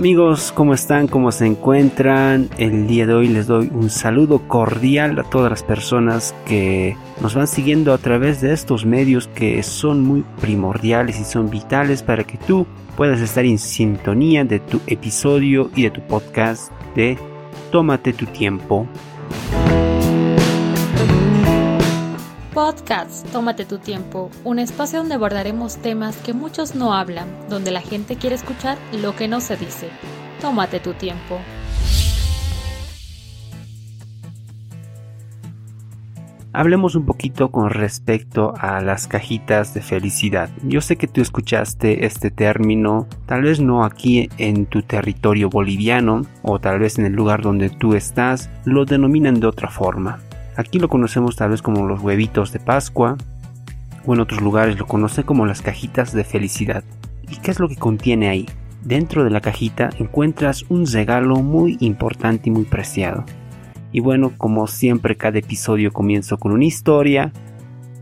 Amigos, ¿cómo están? ¿Cómo se encuentran? El día de hoy les doy un saludo cordial a todas las personas que nos van siguiendo a través de estos medios que son muy primordiales y son vitales para que tú puedas estar en sintonía de tu episodio y de tu podcast de Tómate tu tiempo. Podcast Tómate tu tiempo, un espacio donde abordaremos temas que muchos no hablan, donde la gente quiere escuchar lo que no se dice. Tómate tu tiempo. Hablemos un poquito con respecto a las cajitas de felicidad. Yo sé que tú escuchaste este término, tal vez no aquí en tu territorio boliviano o tal vez en el lugar donde tú estás, lo denominan de otra forma. Aquí lo conocemos tal vez como los huevitos de Pascua, o en otros lugares lo conocen como las cajitas de felicidad. ¿Y qué es lo que contiene ahí? Dentro de la cajita encuentras un regalo muy importante y muy preciado. Y bueno, como siempre cada episodio comienzo con una historia,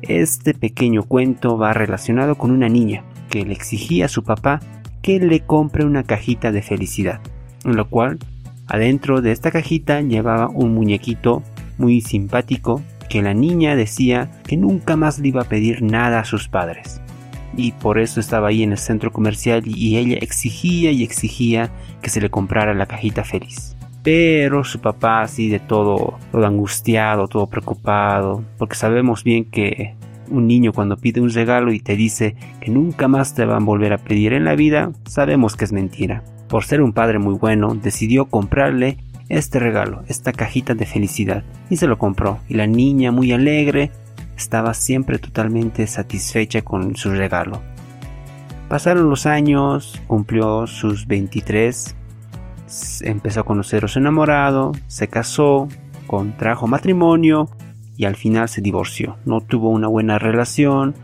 este pequeño cuento va relacionado con una niña que le exigía a su papá que le compre una cajita de felicidad, en lo cual adentro de esta cajita llevaba un muñequito muy simpático que la niña decía que nunca más le iba a pedir nada a sus padres. Y por eso estaba ahí en el centro comercial y ella exigía y exigía que se le comprara la cajita feliz. Pero su papá así de todo, todo angustiado, todo preocupado, porque sabemos bien que un niño cuando pide un regalo y te dice que nunca más te van a volver a pedir en la vida, sabemos que es mentira. Por ser un padre muy bueno, decidió comprarle este regalo, esta cajita de felicidad, y se lo compró. Y la niña, muy alegre, estaba siempre totalmente satisfecha con su regalo. Pasaron los años, cumplió sus 23, empezó a conocer a su enamorado, se casó, contrajo matrimonio y al final se divorció. No tuvo una buena relación,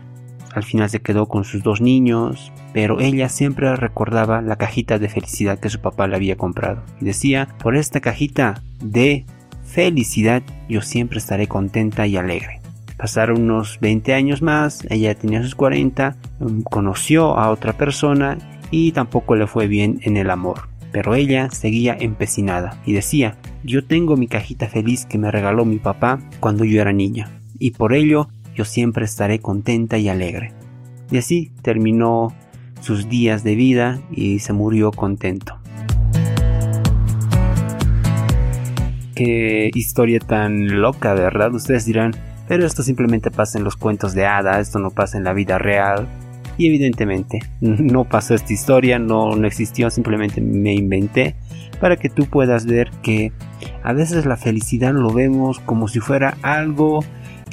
al final se quedó con sus dos niños, pero ella siempre recordaba la cajita de felicidad que su papá le había comprado. Y decía, por esta cajita de felicidad yo siempre estaré contenta y alegre. Pasaron unos 20 años más, ella tenía sus 40, conoció a otra persona y tampoco le fue bien en el amor. Pero ella seguía empecinada y decía, yo tengo mi cajita feliz que me regaló mi papá cuando yo era niña, y por ello yo siempre estaré contenta y alegre. Y así terminó sus días de vida y se murió contento. Qué historia tan loca, ¿verdad? Ustedes dirán, pero esto simplemente pasa en los cuentos de hadas, esto no pasa en la vida real. Y evidentemente no pasó esta historia, no, no existió, simplemente me inventé para que tú puedas ver que a veces la felicidad lo vemos como si fuera algo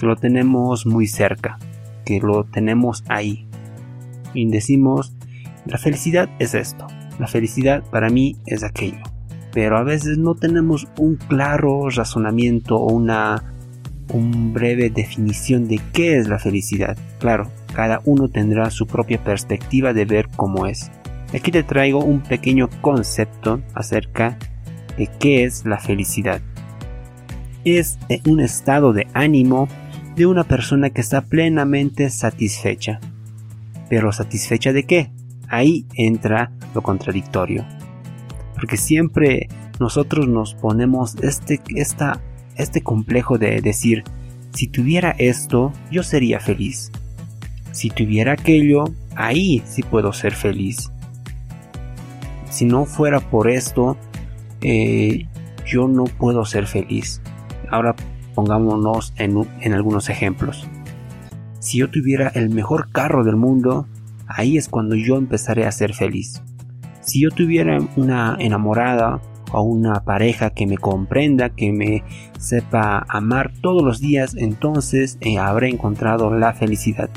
lo tenemos muy cerca, que lo tenemos ahí. Y decimos, la felicidad es esto, la felicidad para mí es aquello. Pero a veces no tenemos un claro razonamiento o una un breve definición de qué es la felicidad. Claro, cada uno tendrá su propia perspectiva de ver cómo es. Aquí te traigo un pequeño concepto acerca de qué es la felicidad. Es un estado de ánimo de una persona que está plenamente satisfecha. Pero satisfecha de qué? Ahí entra lo contradictorio. Porque siempre nosotros nos ponemos este, esta, este complejo de decir, si tuviera esto, yo sería feliz. Si tuviera aquello, ahí sí puedo ser feliz. Si no fuera por esto, eh, yo no puedo ser feliz. Ahora Pongámonos en, algunos ejemplos. Si yo tuviera el mejor carro del mundo, ahí es cuando yo empezaré a ser feliz. Si yo tuviera una enamorada o una pareja que me comprenda, que me sepa amar todos los días, entonces eh, habré encontrado la felicidad.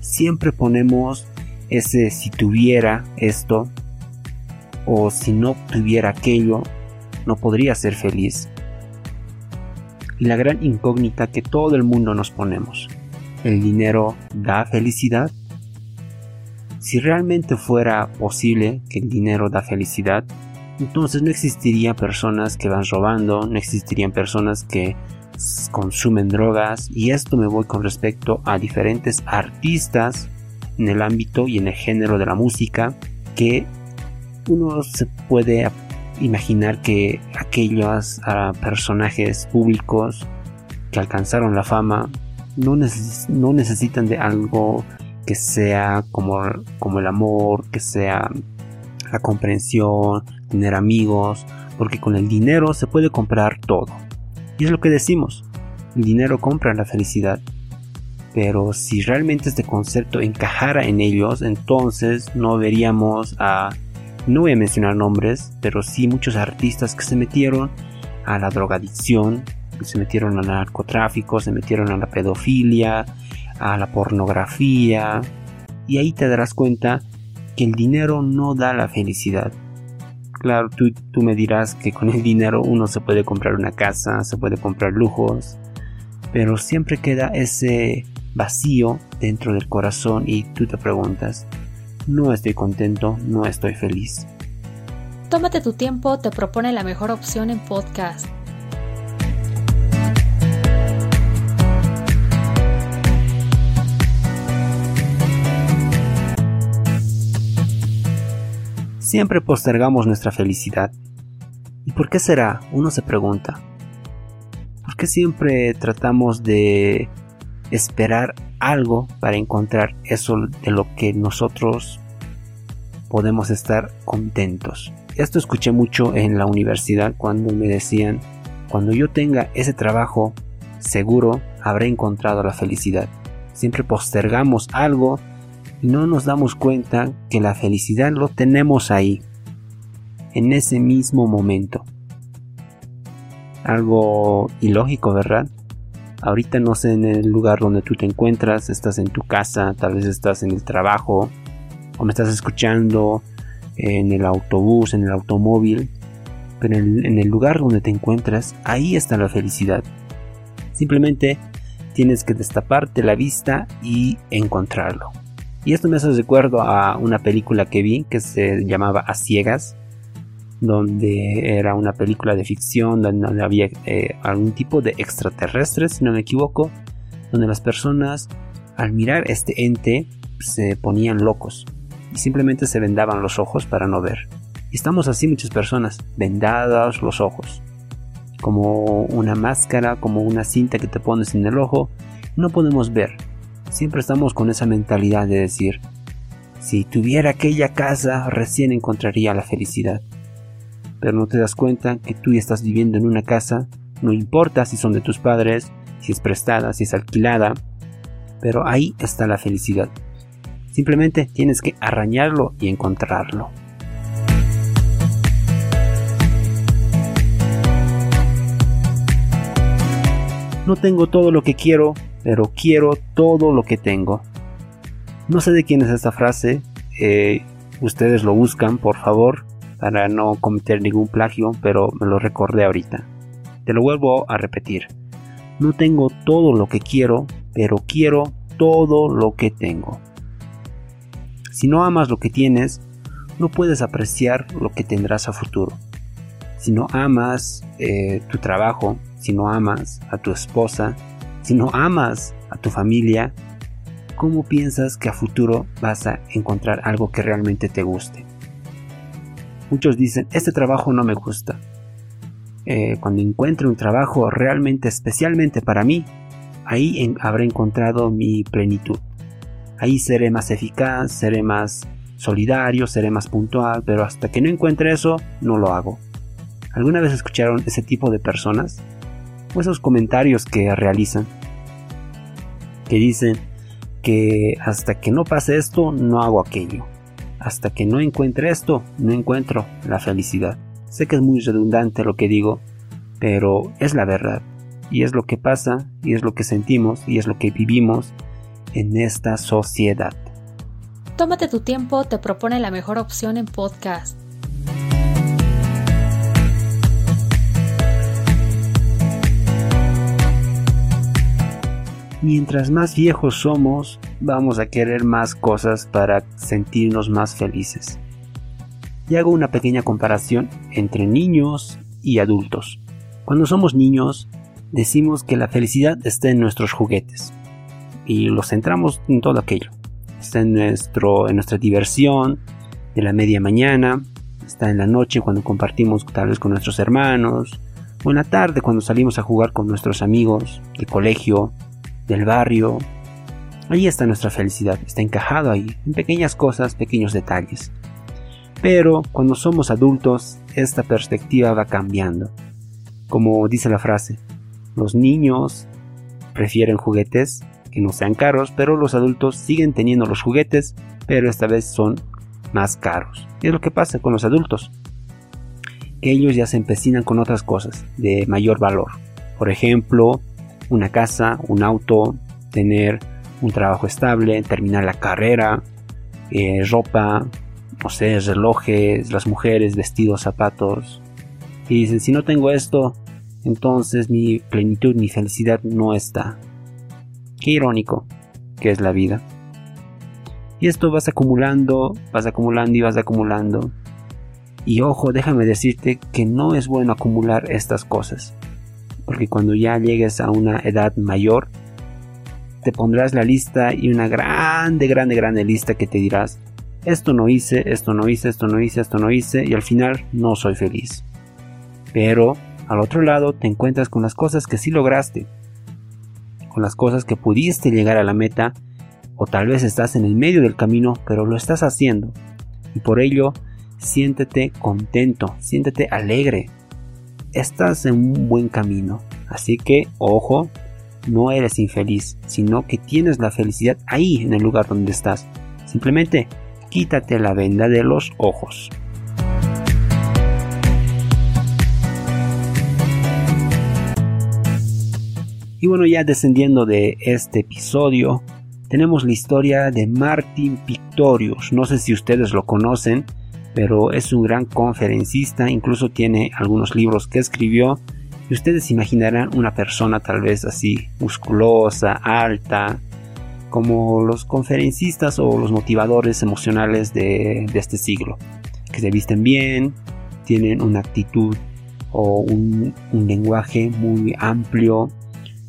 Siempre ponemos ese si tuviera esto o si no tuviera aquello, no podría ser feliz y la gran incógnita que todo el mundo nos ponemos. ¿El dinero da felicidad? Si realmente fuera posible que el dinero da felicidad, entonces no existirían personas que van robando, no existirían personas que consumen drogas y esto me voy con respecto a diferentes artistas en el ámbito y en el género de la música que uno se puede imaginar que aquellos ah, personajes públicos que alcanzaron la fama no, necesitan de algo que sea como, como el amor, que sea la comprensión, tener amigos, porque con el dinero se puede comprar todo. Y es lo que decimos, el dinero compra la felicidad. Pero si realmente este concepto encajara en ellos, entonces no veríamos a, no voy a mencionar nombres, pero sí muchos artistas que se metieron a la drogadicción, se metieron al narcotráfico, se metieron a la pedofilia, a la pornografía. Y ahí te darás cuenta que el dinero no da la felicidad. Claro, tú, tú me dirás que con el dinero uno se puede comprar una casa, se puede comprar lujos, pero siempre queda ese vacío dentro del corazón y tú te preguntas, no estoy contento, no estoy feliz. Tómate tu tiempo, te propone la mejor opción en podcast. Siempre postergamos nuestra felicidad. ¿Y por qué será? Uno se pregunta. ¿Por qué siempre tratamos de esperar algo para encontrar eso de lo que nosotros podemos estar contentos. Esto escuché mucho en la universidad cuando me decían, cuando yo tenga ese trabajo seguro, habré encontrado la felicidad. Siempre postergamos algo y no nos damos cuenta que la felicidad lo tenemos ahí, en ese mismo momento. Algo ilógico, ¿verdad? Ahorita no sé en el lugar donde tú te encuentras, estás en tu casa, tal vez estás en el trabajo, o me estás escuchando en el autobús, en el automóvil, pero en, el lugar donde te encuentras, ahí está la felicidad. Simplemente tienes que destaparte la vista y encontrarlo. Y esto me hace recuerdo a una película que vi que se llamaba A Ciegas, donde era una película de ficción, donde había eh, algún tipo de extraterrestres, si no me equivoco, donde las personas al mirar este ente se ponían locos y simplemente se vendaban los ojos para no ver. Y estamos así muchas personas, vendadas los ojos, como una máscara, como una cinta que te pones en el ojo, no podemos ver. Siempre estamos con esa mentalidad de decir, si tuviera aquella casa recién encontraría la felicidad pero no te das cuenta que tú ya estás viviendo en una casa, no importa si son de tus padres, si es prestada, si es alquilada, pero ahí está la felicidad. Simplemente tienes que arañarlo y encontrarlo. No tengo todo lo que quiero, pero quiero todo lo que tengo. No sé de quién es esta frase, eh, ustedes lo buscan, por favor, para no cometer ningún plagio, pero me lo recordé ahorita. Te lo vuelvo a repetir. No tengo todo lo que quiero, pero quiero todo lo que tengo. Si no amas lo que tienes, no puedes apreciar lo que tendrás a futuro. Si no amas eh, tu trabajo, si no amas a tu esposa, si no amas a tu familia, ¿cómo piensas que a futuro vas a encontrar algo que realmente te guste? Muchos dicen, este trabajo no me gusta. Eh, cuando encuentre un trabajo realmente especialmente para mí, ahí habré encontrado mi plenitud. Ahí seré más eficaz, seré más solidario, seré más puntual, pero hasta que no encuentre eso, no lo hago. ¿Alguna vez escucharon ese tipo de personas? O esos comentarios que realizan, que dicen que hasta que no pase esto, no hago aquello hasta que no encuentre esto, no encuentro la felicidad. Sé que es muy redundante lo que digo, pero es la verdad. Y es lo que pasa, y es lo que sentimos, y es lo que vivimos en esta sociedad. Tómate tu tiempo, te propone la mejor opción en podcast. Mientras más viejos somos, vamos a querer más cosas para sentirnos más felices. Y hago una pequeña comparación entre niños y adultos. Cuando somos niños, decimos que la felicidad está en nuestros juguetes. Y los centramos en todo aquello. Está en, nuestro, en nuestra diversión, de la media mañana, está en la noche cuando compartimos tal vez con nuestros hermanos, o en la tarde cuando salimos a jugar con nuestros amigos del colegio, del barrio. Ahí está nuestra felicidad, está encajado ahí, en pequeñas cosas, pequeños detalles. Pero cuando somos adultos, esta perspectiva va cambiando. Como dice la frase, los niños prefieren juguetes que no sean caros, pero los adultos siguen teniendo los juguetes, pero esta vez son más caros. Y es lo que pasa con los adultos ellos ya se empecinan con otras cosas de mayor valor. Por ejemplo, una casa, un auto, tener un trabajo estable, terminar la carrera, eh, ropa, no sé, relojes, las mujeres, vestidos, zapatos. Y dicen, si no tengo esto, entonces mi plenitud, mi felicidad no está. Qué irónico que es la vida. Y esto vas acumulando, vas acumulando y vas acumulando. Y ojo, déjame decirte que no es bueno acumular estas cosas, porque cuando ya llegues a una edad mayor, te pondrás la lista y una grande, grande, grande lista que te dirás, esto no hice, esto no hice, esto no hice, esto no hice, y al final no soy feliz. Pero, al otro lado, te encuentras con las cosas que sí lograste, con las cosas que pudiste llegar a la meta, o tal vez estás en el medio del camino, pero lo estás haciendo, y por ello siéntete contento, siéntete alegre. Estás en un buen camino. Así que, ojo, no eres infeliz, sino que tienes la felicidad ahí en el lugar donde estás. Simplemente quítate la venda de los ojos. Y bueno, ya descendiendo de este episodio, tenemos la historia de Martin Pictorius. No sé si ustedes lo conocen, pero es un gran conferencista, incluso tiene algunos libros que escribió y ustedes imaginarán una persona tal vez así musculosa, alta, como los conferencistas o los motivadores emocionales de, este siglo, que se visten bien, tienen una actitud o un, lenguaje muy amplio,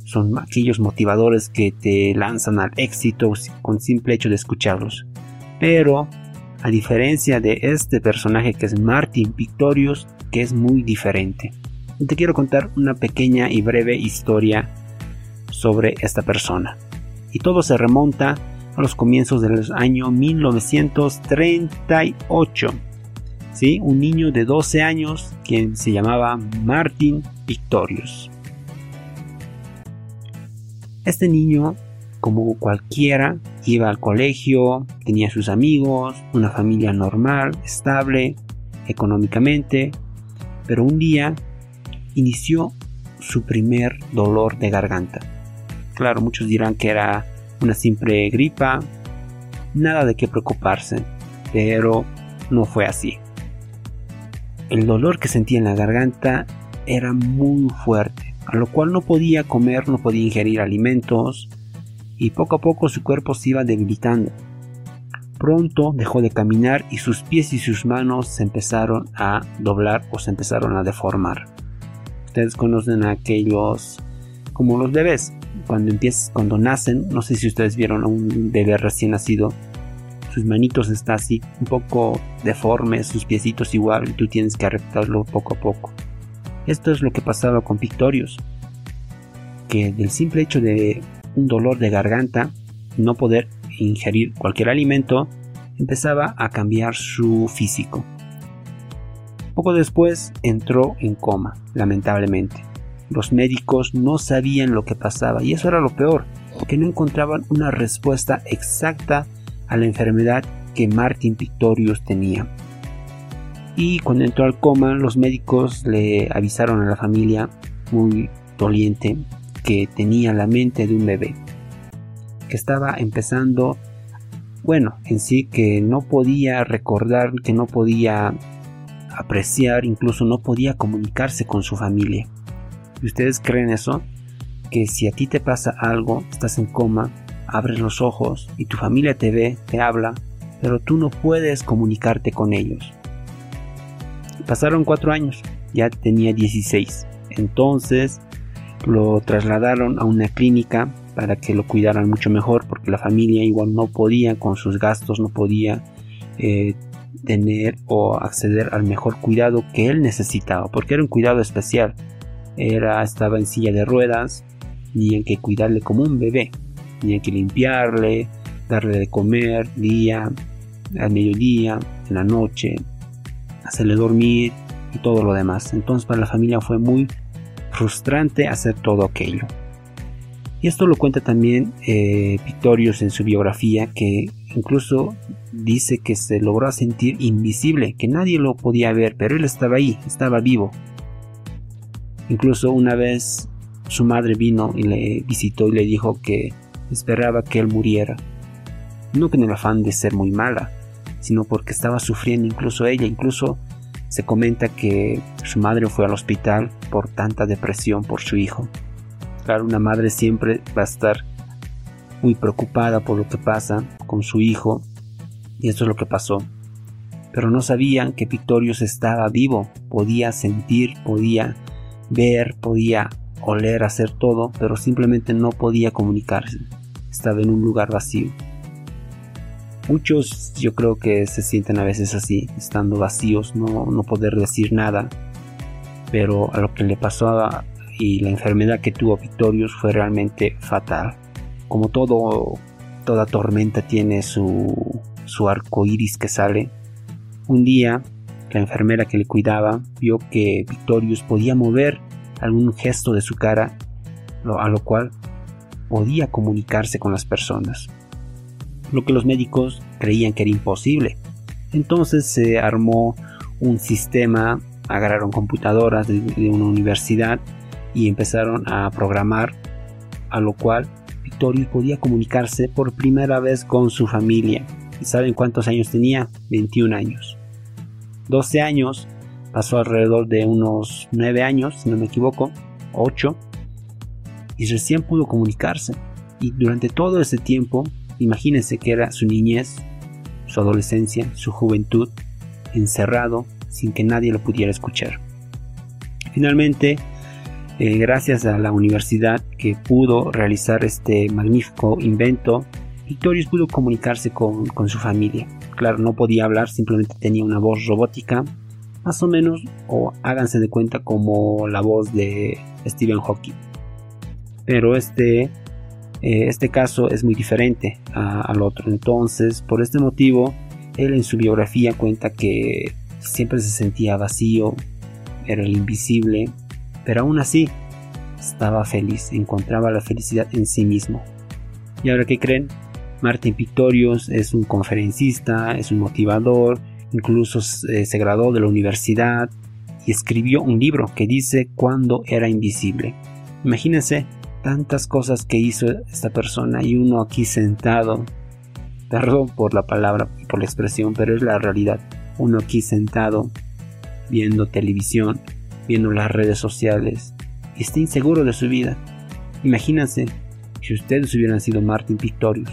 son aquellos motivadores que te lanzan al éxito con simple hecho de escucharlos. Pero a diferencia de este personaje que es Martin Victorious, que es muy diferente. Te quiero contar una pequeña y breve historia sobre esta persona. Y todo se remonta a los comienzos del año 1938. ¿Sí? Un niño de 12 años quien se llamaba Martin Victorious. Este niño como cualquiera, iba al colegio, tenía sus amigos, una familia normal, estable, económicamente, pero un día inició su primer dolor de garganta. Claro, muchos dirán que era una simple gripa, nada de qué preocuparse, pero no fue así. El dolor que sentía en la garganta era muy fuerte, a lo cual no podía comer, no podía ingerir alimentos, y poco a poco su cuerpo se iba debilitando. Pronto dejó de caminar y sus pies y sus manos se empezaron a doblar o se empezaron a deformar. Ustedes conocen a aquellos como los bebés. Cuando empiezan, cuando nacen, no sé si ustedes vieron a un bebé recién nacido, sus manitos están así un poco deformes, sus piecitos igual, y tú tienes que arreglarlo poco a poco. Esto es lo que pasaba con Pictorius, que del simple hecho de un dolor de garganta, no poder ingerir cualquier alimento, empezaba a cambiar su físico. Poco después entró en coma, lamentablemente. Los médicos no sabían lo que pasaba y eso era lo peor, que no encontraban una respuesta exacta a la enfermedad que Martin Pictorius tenía. Y cuando entró al coma, los médicos le avisaron a la familia muy doliente que tenía la mente de un bebé, que estaba empezando, bueno, en sí que no podía recordar, que no podía apreciar, incluso no podía comunicarse con su familia. ¿Y ustedes creen eso? Que si a ti te pasa algo, estás en coma, abres los ojos y tu familia te ve, te habla, pero tú no puedes comunicarte con ellos. Pasaron cuatro años, ya tenía 16. Entonces lo trasladaron a una clínica para que lo cuidaran mucho mejor porque la familia igual no podía con sus gastos, no podía eh, tener o acceder al mejor cuidado que él necesitaba, porque era un cuidado especial. Era, estaba en silla de ruedas, tenían que cuidarle como un bebé, tenían que limpiarle, darle de comer día, al mediodía, en la noche, hacerle dormir y todo lo demás. Entonces para la familia fue muy frustrante hacer todo aquello. Y esto lo cuenta también eh, Pictorius en su biografía, que incluso dice que se logró sentir invisible, que nadie lo podía ver, pero él estaba ahí, estaba vivo. Incluso una vez su madre vino y le visitó y le dijo que esperaba que él muriera. No con el afán de ser muy mala, sino porque estaba sufriendo incluso ella, incluso se comenta que su madre fue al hospital por tanta depresión por su hijo. Claro, una madre siempre va a estar muy preocupada por lo que pasa con su hijo y eso es lo que pasó. Pero no sabían que Pictorius estaba vivo, podía sentir, podía ver, podía oler, hacer todo, pero simplemente no podía comunicarse. Estaba en un lugar vacío. Muchos yo creo que se sienten a veces así, estando vacíos, no, no poder decir nada. Pero a lo que le pasó y la enfermedad que tuvo Victorius fue realmente fatal. Como todo, toda tormenta tiene su, su arco iris que sale. Un día, la enfermera que le cuidaba vio que Victorius podía mover algún gesto de su cara, a lo cual podía comunicarse con las personas lo que los médicos creían que era imposible. Entonces se armó un sistema, agarraron computadoras de, una universidad y empezaron a programar, a lo cual Victorio podía comunicarse por primera vez con su familia. ¿Y saben cuántos años tenía? 21 años. 12 años, pasó alrededor de unos 9 años, si no me equivoco, 8, y recién pudo comunicarse. Y durante todo ese tiempo Imagínense que era su niñez, su adolescencia, su juventud, encerrado sin que nadie lo pudiera escuchar. Finalmente, eh, gracias a la universidad que pudo realizar este magnífico invento, Victorius pudo comunicarse con, con, su familia. Claro, no podía hablar, simplemente tenía una voz robótica, más o menos, o háganse de cuenta como la voz de Stephen Hawking. Pero este eh, este caso es muy diferente al otro. Entonces, por este motivo, él en su biografía cuenta que siempre se sentía vacío, era el invisible, pero aún así estaba feliz, encontraba la felicidad en sí mismo. ¿Y ahora qué creen? Martin Pictorius es un conferencista, es un motivador, incluso eh, se graduó de la universidad y escribió un libro que dice cuando era invisible. Imagínense tantas cosas que hizo esta persona y uno aquí sentado, perdón por la palabra, por la expresión, pero es la realidad, uno aquí sentado viendo televisión, viendo las redes sociales y está inseguro de su vida. Imagínense si ustedes hubieran sido Martin Pictorius.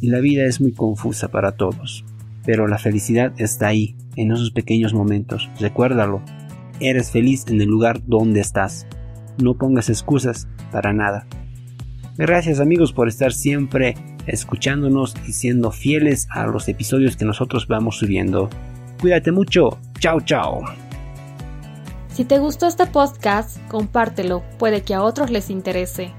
Y la vida es muy confusa para todos, pero la felicidad está ahí, en esos pequeños momentos. Recuérdalo, eres feliz en el lugar donde estás. No pongas excusas para nada. Gracias amigos por estar siempre escuchándonos y siendo fieles a los episodios que nosotros vamos subiendo. Cuídate mucho. Chao, chao. Si te gustó este podcast, compártelo, puede que a otros les interese.